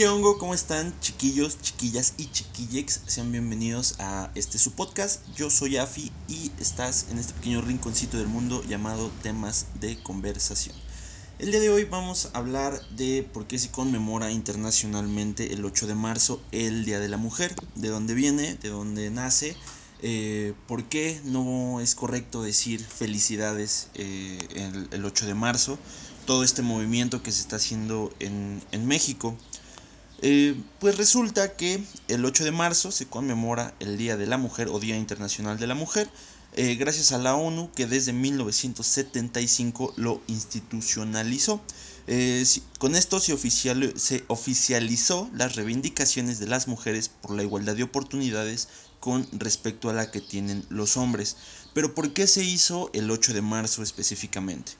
¿Qué hongo? ¿Cómo están chiquillos, chiquillas y chiquillex? Sean bienvenidos a este su podcast. Yo soy Afi y estás en este pequeño rinconcito del mundo llamado temas de conversación. El día de hoy vamos a hablar de por qué se conmemora internacionalmente el 8 de marzo, el Día de la Mujer, de dónde viene, de dónde nace, eh, por qué no es correcto decir felicidades eh, el, el, 8 de marzo, todo este movimiento que se está haciendo en, en México. Eh, pues resulta que el 8 de marzo se conmemora el Día de la Mujer o Día Internacional de la Mujer, eh, gracias a la ONU que desde 1975 lo institucionalizó. Eh, con esto se, oficial, se oficializó las reivindicaciones de las mujeres por la igualdad de oportunidades con respecto a la que tienen los hombres. Pero ¿por qué se hizo el 8 de marzo específicamente?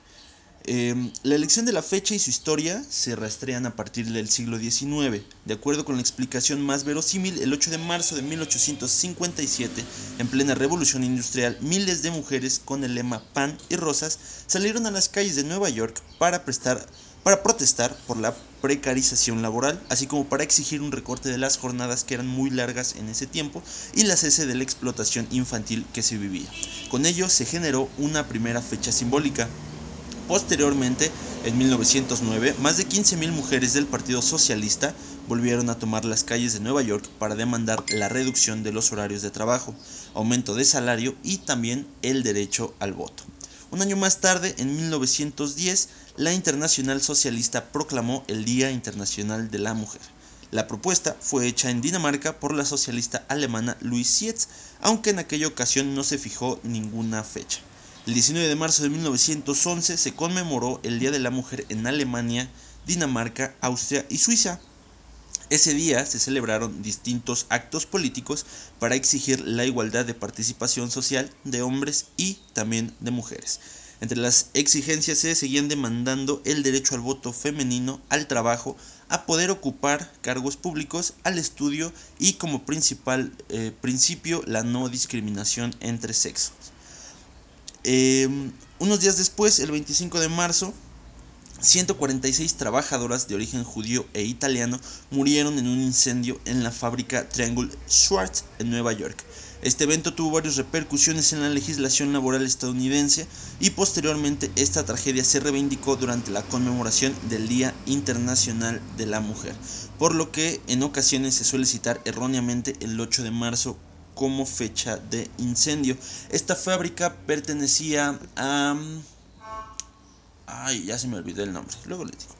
Eh, la elección de la fecha y su historia se rastrean a partir del siglo XIX. De acuerdo con la explicación más verosímil, el 8 de marzo de 1857, en plena revolución industrial, miles de mujeres con el lema pan y rosas salieron a las calles de Nueva York para, prestar, para protestar por la precarización laboral, así como para exigir un recorte de las jornadas que eran muy largas en ese tiempo y la cese de la explotación infantil que se vivía. Con ello se generó una primera fecha simbólica, Posteriormente, en 1909, más de 15.000 mujeres del Partido Socialista volvieron a tomar las calles de Nueva York para demandar la reducción de los horarios de trabajo, aumento de salario y también el derecho al voto. Un año más tarde, en 1910, la Internacional Socialista proclamó el Día Internacional de la Mujer. La propuesta fue hecha en Dinamarca por la socialista alemana Louise Sietz, aunque en aquella ocasión no se fijó ninguna fecha. El 19 de marzo de 1911 se conmemoró el Día de la Mujer en Alemania, Dinamarca, Austria y Suiza. Ese día se celebraron distintos actos políticos para exigir la igualdad de participación social de hombres y también de mujeres. Entre las exigencias se seguían demandando el derecho al voto femenino, al trabajo, a poder ocupar cargos públicos, al estudio y como principal eh, principio la no discriminación entre sexos. Eh, unos días después, el 25 de marzo, 146 trabajadoras de origen judío e italiano murieron en un incendio en la fábrica Triangle Schwartz en Nueva York. Este evento tuvo varias repercusiones en la legislación laboral estadounidense y posteriormente esta tragedia se reivindicó durante la conmemoración del Día Internacional de la Mujer, por lo que en ocasiones se suele citar erróneamente el 8 de marzo como fecha de incendio. Esta fábrica pertenecía a... Ay, ya se me olvidó el nombre, luego les digo.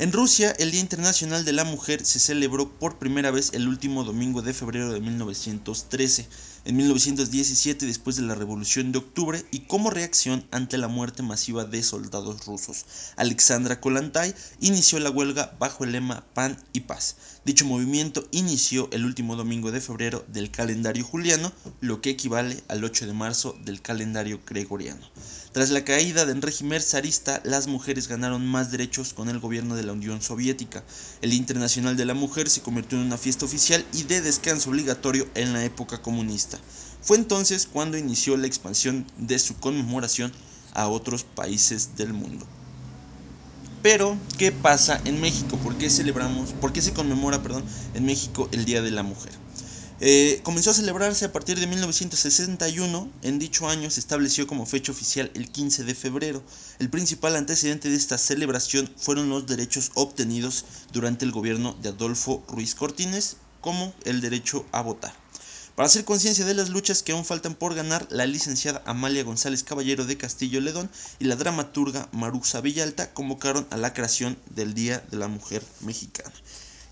En Rusia, el Día Internacional de la Mujer se celebró por primera vez el último domingo de febrero de 1913, en 1917 después de la Revolución de Octubre y como reacción ante la muerte masiva de soldados rusos. Alexandra Kollontai inició la huelga bajo el lema Pan y Paz. Dicho movimiento inició el último domingo de febrero del calendario juliano, lo que equivale al 8 de marzo del calendario gregoriano. Tras la caída del régimen zarista, las mujeres ganaron más derechos con el gobierno de la Unión Soviética. El Internacional de la Mujer se convirtió en una fiesta oficial y de descanso obligatorio en la época comunista. Fue entonces cuando inició la expansión de su conmemoración a otros países del mundo. Pero, ¿qué pasa en México? ¿Por qué celebramos, por qué se conmemora, perdón, en México el Día de la Mujer? Eh, comenzó a celebrarse a partir de 1961. En dicho año se estableció como fecha oficial el 15 de febrero. El principal antecedente de esta celebración fueron los derechos obtenidos durante el gobierno de Adolfo Ruiz Cortines, como el derecho a votar. Para hacer conciencia de las luchas que aún faltan por ganar, la licenciada Amalia González Caballero de Castillo Ledón y la dramaturga Maruxa Villalta convocaron a la creación del Día de la Mujer Mexicana.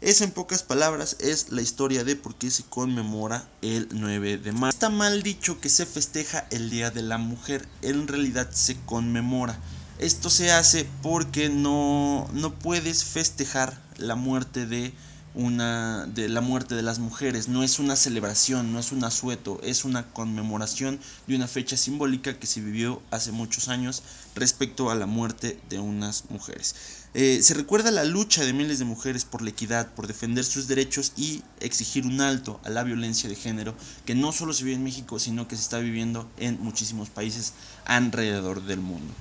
Esa en pocas palabras es la historia de por qué se conmemora el 9 de marzo. Está mal dicho que se festeja el Día de la Mujer, en realidad se conmemora. Esto se hace porque no, no puedes festejar la muerte de una de la muerte de las mujeres, no es una celebración, no es un asueto, es una conmemoración de una fecha simbólica que se vivió hace muchos años respecto a la muerte de unas mujeres. Eh, se recuerda la lucha de miles de mujeres por la equidad, por defender sus derechos y exigir un alto a la violencia de género que no solo se vive en México, sino que se está viviendo en muchísimos países alrededor del mundo.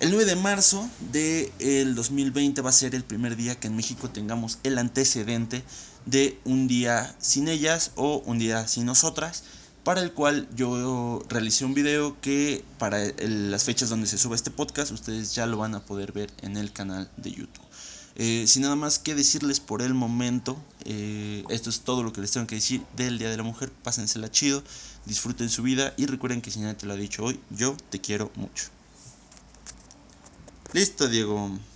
El 9 de marzo del de 2020 va a ser el primer día que en México tengamos el antecedente de un día sin ellas o un día sin nosotras, para el cual yo realicé un video que para las fechas donde se sube este podcast ustedes ya lo van a poder ver en el canal de YouTube. Eh, sin nada más que decirles por el momento, eh, esto es todo lo que les tengo que decir del Día de la Mujer. Pásensela chido, disfruten su vida y recuerden que si nadie te lo ha dicho hoy, yo te quiero mucho. Listo, Diego.